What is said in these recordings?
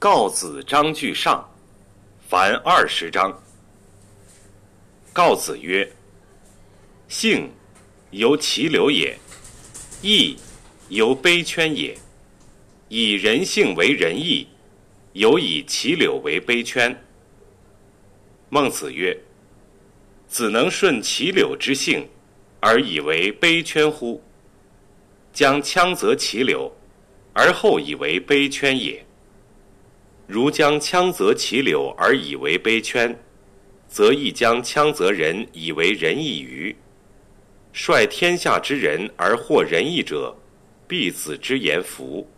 告子章句上，凡二十章。告子曰：“性由其流也，义由卑圈也。以人性为仁义，有以其柳为卑圈。”孟子曰：“子能顺其柳之性，而以为卑圈乎？将枪择其柳，而后以为卑圈也。”如将羌择其柳而以为杯圈，则亦将羌择人以为仁义于。率天下之人而获仁义者，必子之言服。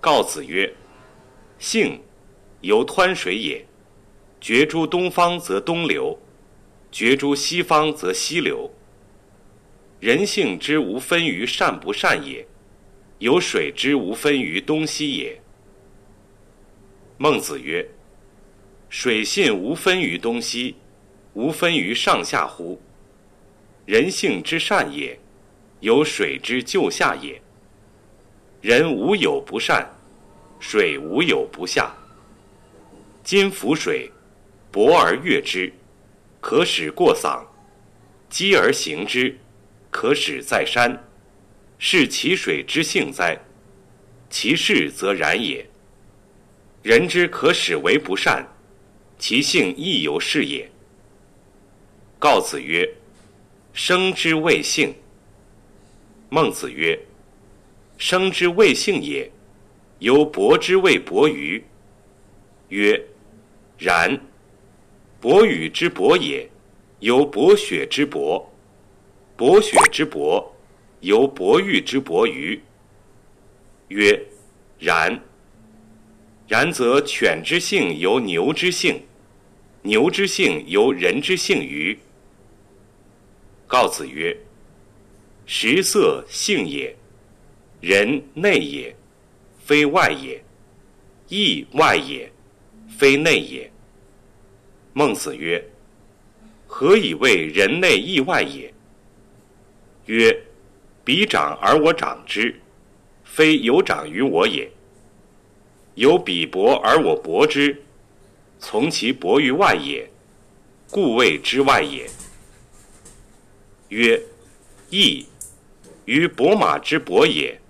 告子曰：“性由湍水也，决诸东方则东流，决诸西方则西流。人性之无分于善不善也，有水之无分于东西也。”孟子曰：“水性无分于东西，无分于上下乎？人性之善也，有水之就下也。人无有不善，水无有不下。今浮水，薄而悦之，可使过桑；积而行之，可使在山。是其水之性哉？其势则然也。”人之可使为不善，其性亦由是也。告子曰：“生之谓性。”孟子曰：“生之谓性也，由伯之谓伯鱼。”曰：“然。伯羽之伯也，由伯雪之伯；伯雪之伯，由伯玉之伯鱼。”曰：“然。”然则犬之性由牛之性，牛之性由人之性于。告子曰：“食色性也，人内也，非外也；义外也，非内也。”孟子曰：“何以谓人内义外也？”曰：“彼长而我长之，非有长于我也。”有彼薄而我薄之，从其薄于外也，故谓之外也。曰：义于伯马之伯也，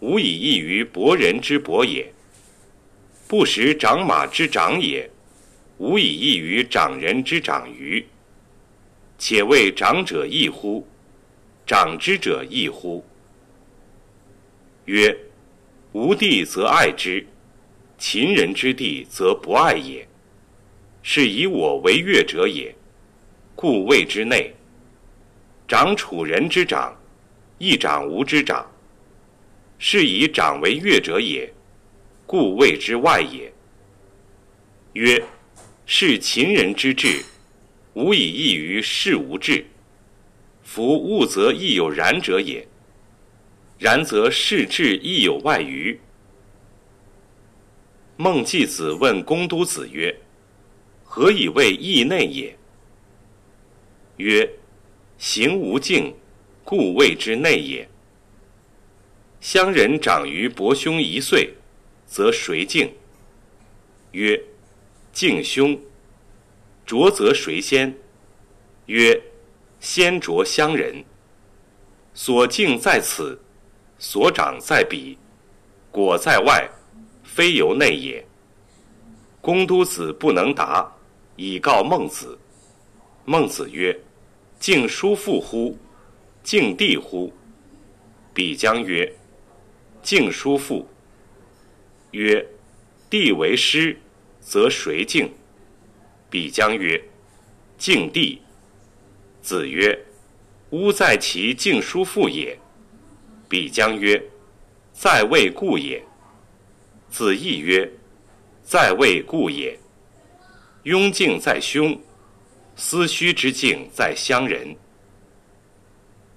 无以异于伯人之伯也；不识长马之长也，无以异于长人之长于。且谓长者义乎？长之者义乎？曰：吾弟则爱之。秦人之地则不爱也，是以我为悦者也，故谓之内。长楚人之长，亦长吾之长，是以长为悦者也，故谓之外也。曰：是秦人之志，无以异于是无志。夫物则亦有然者也，然则是志亦有外于。孟季子问公都子曰：“何以谓义内也？”曰：“行无敬，故谓之内也。乡人长于伯兄一岁，则谁敬？”曰：“敬兄。”浊则谁先？曰：“先浊乡人。”所敬在此，所长在彼，果在外。非由内也。公都子不能答，以告孟子。孟子曰：“敬叔父乎？敬弟乎？”比将曰：“敬叔父。”曰：“弟为师，则谁敬？”比将曰：“敬弟。”子曰：“吾在其敬叔父也。”比将曰：“在位故也。”子义曰：“在位故也。雍敬在兄，思虚之敬在乡人。”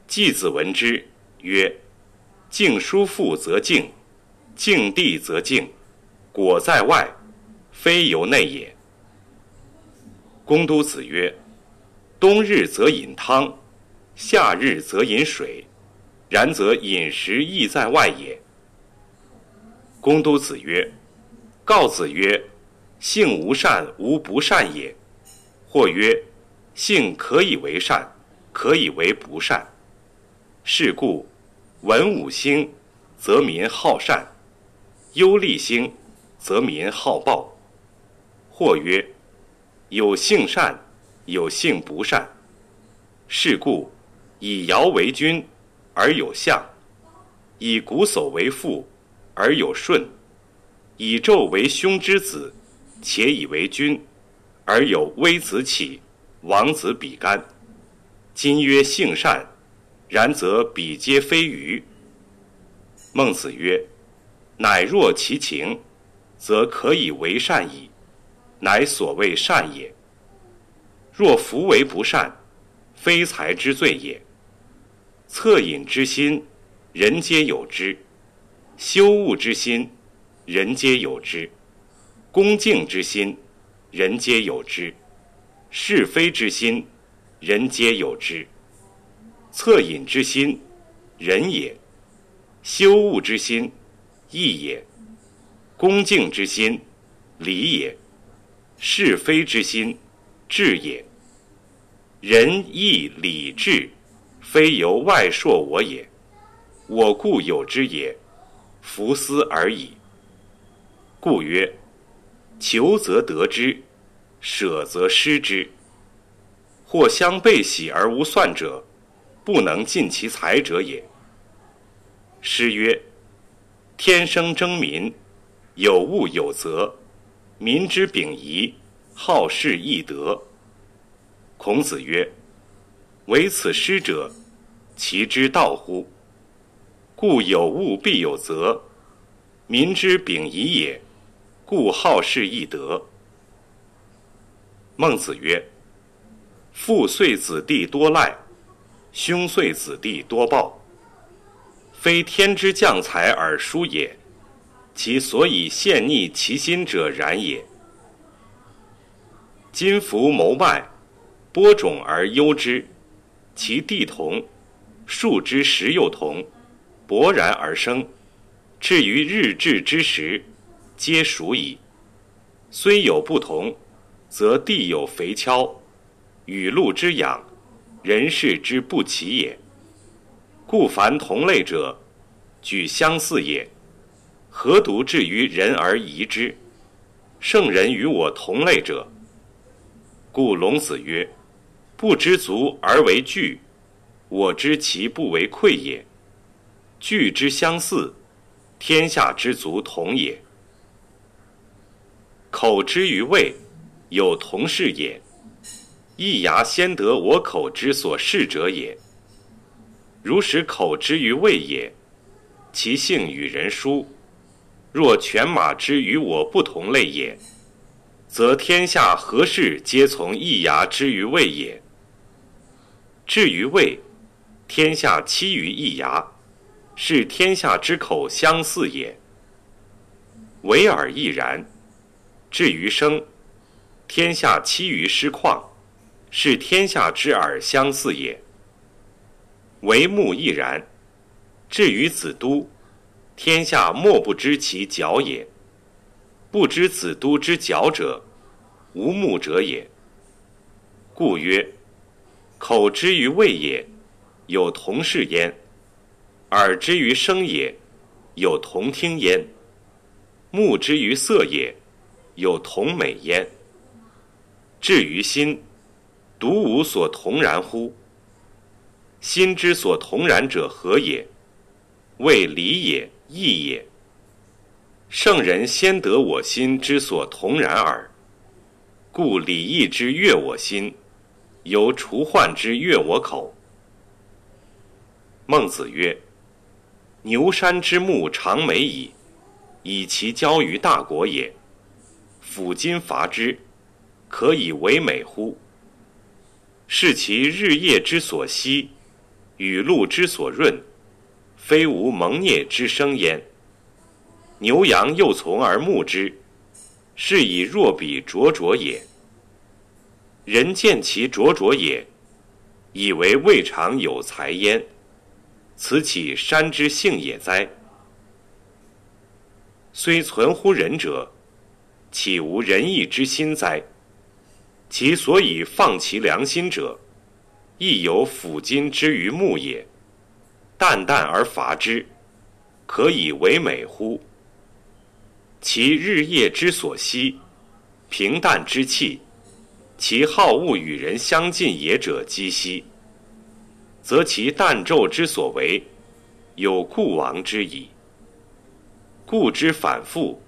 季子闻之曰：“敬叔父则敬，敬弟则敬，果在外，非由内也。”公都子曰：“冬日则饮汤，夏日则饮水，然则饮食亦在外也。”公都子曰：“告子曰：“性无善，无不善也。”或曰：“性可以为善，可以为不善。是故，文武兴，则民好善；忧利兴，则民好暴。”或曰：“有性善，有性不善。是故，以尧为君，而有相；以瞽叟为父，而有舜；以纣为兄之子，且以为君，而有微子启、王子比干。今曰性善，然则彼皆非愚。”孟子曰：“乃若其情，则可以为善矣。”乃所谓善也。若夫为不善，非才之罪也。恻隐之心，人皆有之；羞恶之心，人皆有之；恭敬之心，人皆有之；是非之心，人皆有之。恻隐之心，仁也；羞恶之心，义也；恭敬之心，礼也。是非之心，智也。仁义礼智，非由外铄我也，我固有之也，弗思而已。故曰：求则得之，舍则失之。或相悖喜而无算者，不能尽其才者也。诗曰：天生争民，有物有则。民之秉仪，好事易得。孔子曰：“唯此师者，其之道乎？故有物必有责，民之秉仪也，故好事易得。”孟子曰：“父遂子弟多赖，兄遂子弟多暴。非天之降才而疏也。”其所以陷逆其心者然也。今夫谋脉，播种而忧之，其地同，树之实又同，勃然而生，至于日至之时，皆属矣。虽有不同，则地有肥锹，雨露之养，人事之不齐也。故凡同类者，举相似也。何独至于人而疑之？圣人与我同类者。故龙子曰：“不知足而为惧，我知其不为愧也。惧之相似，天下之足同也。口之于味，有同是也。一牙先得我口之所视者也。如使口之于味也，其性与人殊。”若犬马之与我不同类也，则天下何事皆从一牙之于味也？至于味，天下期于一牙，是天下之口相似也。唯尔亦然。至于声，天下期于师旷，是天下之耳相似也。唯目亦然。至于子都。天下莫不知其角也，不知子都之角者，无目者也。故曰：口之于味也，有同视焉；耳之于声也，有同听焉；目之于色也，有同美焉。至于心，独无所同然乎？心之所同然者何也？谓礼也。义也。圣人先得我心之所同然耳，故礼义之悦我心，由除患之悦我口。孟子曰：“牛山之木长美矣，以其交于大国也。斧金伐之，可以为美乎？是其日夜之所息，雨露之所润。”非无蒙孽之生焉。牛羊又从而牧之，是以若彼灼灼也。人见其灼灼也，以为未尝有才焉。此岂山之性也哉？虽存乎人者，岂无仁义之心哉？其所以放其良心者，亦有抚今之于目也。淡淡而伐之，可以为美乎？其日夜之所息，平淡之气，其好恶与人相近也者积息，则其旦昼之所为，有故亡之矣。故之反复，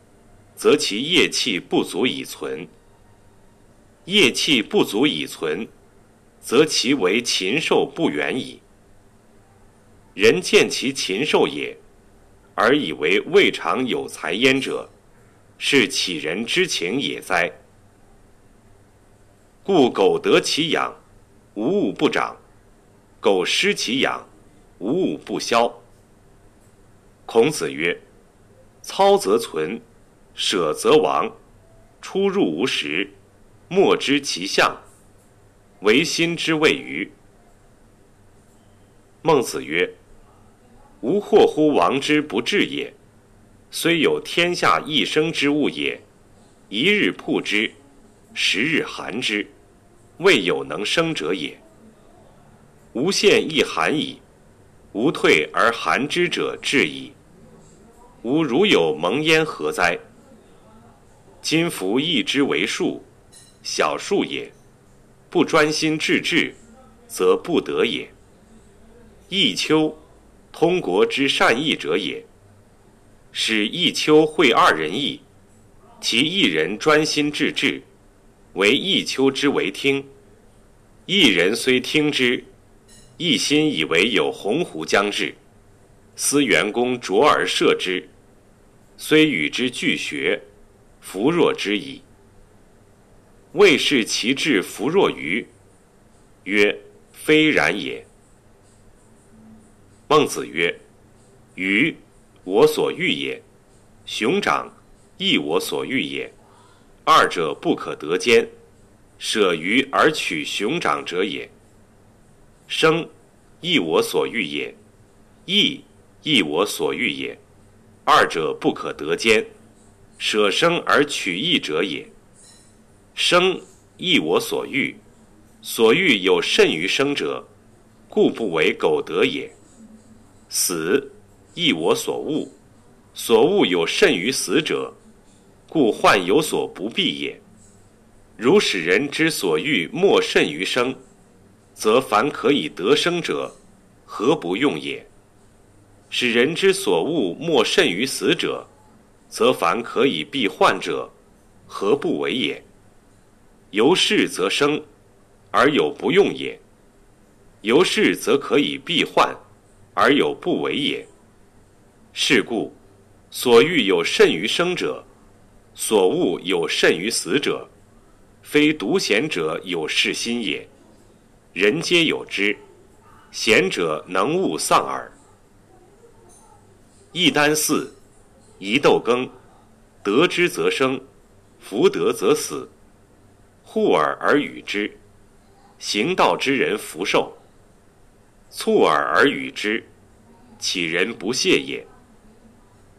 则其业气不足以存。业气不足以存，则其为禽兽不远矣。人见其禽兽也，而以为未尝有才焉者，是乞人之情也哉？故苟得其养，无物不长；苟失其养，无物不消。孔子曰：“操则存，舍则亡，出入无时。”莫知其象，唯心之谓于。孟子曰：“吾惑乎王之不治也。虽有天下一生之物也，一日曝之，十日寒之，未有能生者也。吾现亦寒矣，吾退而寒之者至矣。吾如有蒙焉何哉？今夫一之为数。”小数也，不专心致志，则不得也。弈秋，通国之善弈者也。使弈秋会二人弈，其一人专心致志，为弈秋之为听；一人虽听之，一心以为有鸿鹄将至，思员公卓而射之，虽与之俱学，弗若之矣。未视其志弗若愚，曰：非然也。孟子曰：鱼，我所欲也；熊掌，亦我所欲也。二者不可得兼，舍鱼而取熊掌者也。生，亦我所欲也；义，亦我所欲也。二者不可得兼，舍生而取义者也。生亦我所欲，所欲有甚于生者，故不为苟得也。死亦我所恶，所恶有甚于死者，故患有所不避也。如使人之所欲莫甚于生，则凡可以得生者，何不用也？使人之所恶莫甚于死者，则凡可以避患者，何不为也？由是则生，而有不用也；由是则可以避患，而有不为也。是故，所欲有甚于生者，所恶有甚于死者，非独贤者有是心也。人皆有之，贤者能勿丧耳。一箪食，一豆羹，得之则生，弗得则死。护耳而与之，行道之人福寿；促耳而与之，岂人不谢也？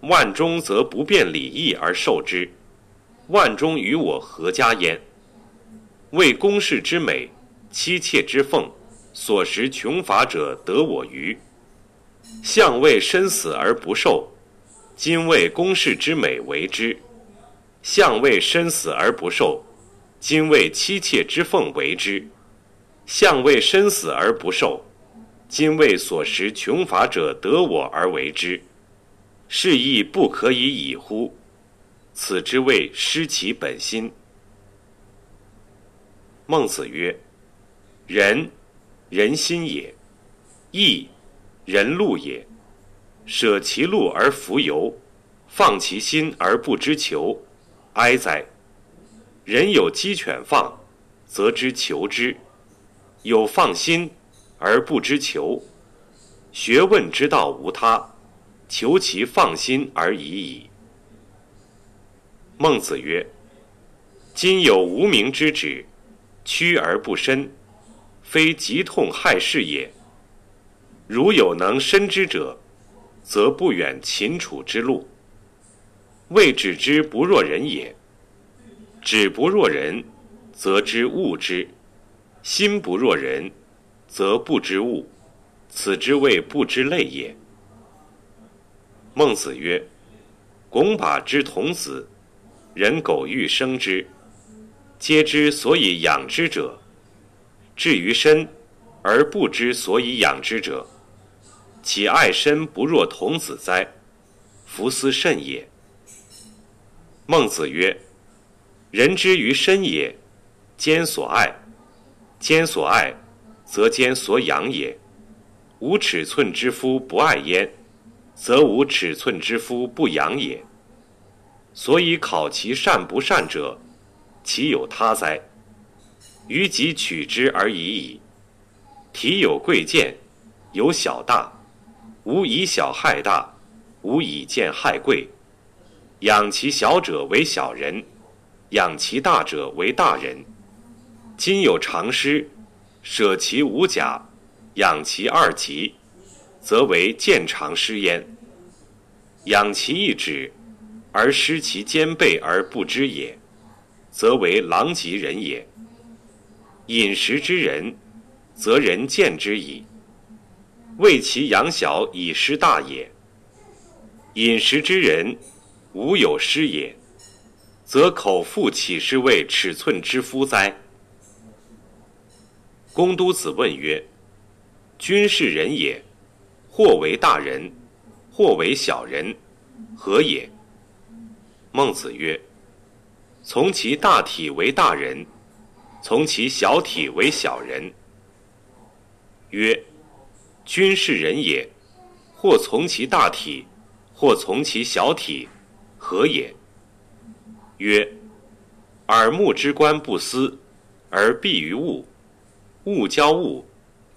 万中则不辩礼义而受之，万中与我何家焉？为公室之美，妻妾之奉，所食穷乏者得我于。相为身死而不受，今为公室之美为之；相为身死而不受。今为妻妾之奉为之，相为身死而不受；今为所食穷乏者得我而为之，是亦不可以已乎？此之谓失其本心。孟子曰：“仁，人心也；义，人路也。舍其路而弗由，放其心而不知求，哀哉！”人有鸡犬放，则知求之；有放心而不知求，学问之道无他，求其放心而已矣。孟子曰：“今有无名之止，屈而不伸，非疾痛害事也。如有能伸之者，则不远秦楚之路。未止之不若人也。”止不若人，则知物之；心不若人，则不知物。此之谓不知类也。孟子曰：“拱把之童子，人苟欲生之，皆知所以养之者；至于身，而不知所以养之者，其爱身不若童子哉？夫斯甚也。”孟子曰：“人之于身也，兼所爱；兼所爱，则兼所养也。”无尺寸之夫不爱焉，则无尺寸之夫不养也。所以考其善不善者，其有他哉？于己取之而已矣。体有贵贱，有小大，无以小害大，无以贱害贵。养其小者为小人，养其大者为大人。今有常师，舍其无甲。养其二极，则为见长失焉；养其一指，而失其肩背而不知也，则为狼藉人也。饮食之人，则人见之矣。为其养小以失大也。饮食之人，无有失也，则口腹岂是为尺寸之夫哉？公都子问曰。君是人也，或为大人，或为小人，何也？孟子曰：“从其大体为大人，从其小体为小人。”曰：“君是人也，或从其大体，或从其小体，何也？”曰：“耳目之观不思，而闭于物，物交物。”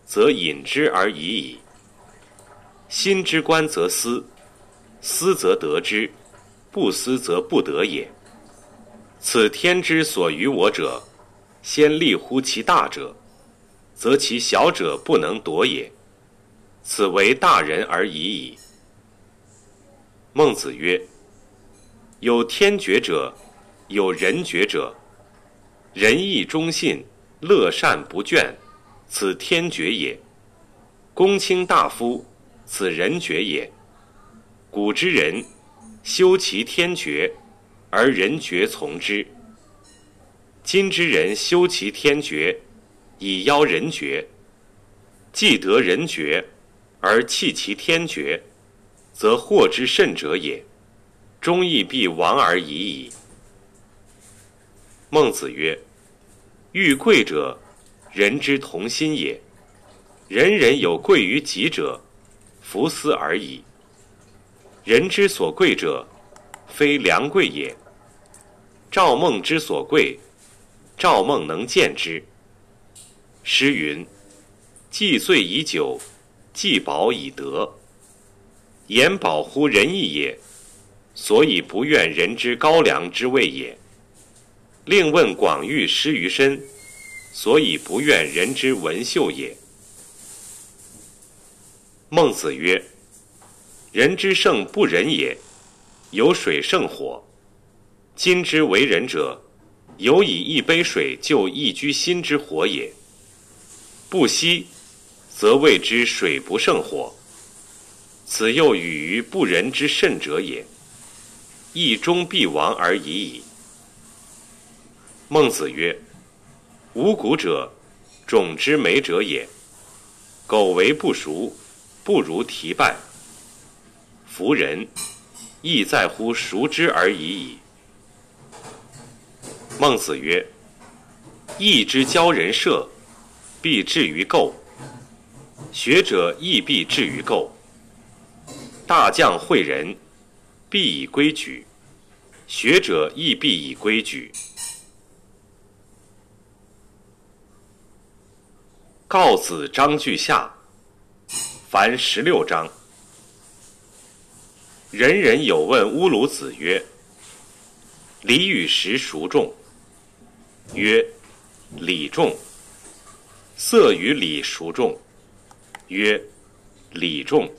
则隐之而已矣。心之观则思，思则得之，不思则不得也。此天之所与我者，先立乎其大者，则其小者不能夺也。此为大人而已矣。孟子曰：“有天爵者，有人爵者。仁义忠信，乐善不倦。”此天爵也，公卿大夫，此人爵也。古之人，修其天爵，而人爵从之；今之人，修其天爵，以邀人爵。既得人爵，而弃其天爵，则祸之甚者也，忠义必亡而已矣。孟子曰：“欲贵者。”人之同心也，人人有贵于己者，弗思而已。人之所贵者，非良贵也。赵孟之所贵，赵孟能见之。诗云：“既醉以酒，既饱以德。”言饱乎仁义也，所以不愿人之高粱之味也。令问广欲失于身。所以不愿人之文秀也。孟子曰：“人之圣不仁也，有水胜火。今之为人者，有以一杯水救一居心之火也。不息，则谓之水不胜火。此又与于不仁之甚者也，亦终必亡而已矣。”孟子曰。无谷者，种之美者也。苟为不熟，不如提败。夫人，亦在乎熟之而已矣。孟子曰：“义之教人射，必至于垢；学者亦必至于垢。大将诲人，必以规矩；学者亦必以规矩。”告子章句下，凡十六章。人人有问乌鲁子曰：“礼与食孰重？”曰：“礼重。”色与礼孰重？曰：“礼重。”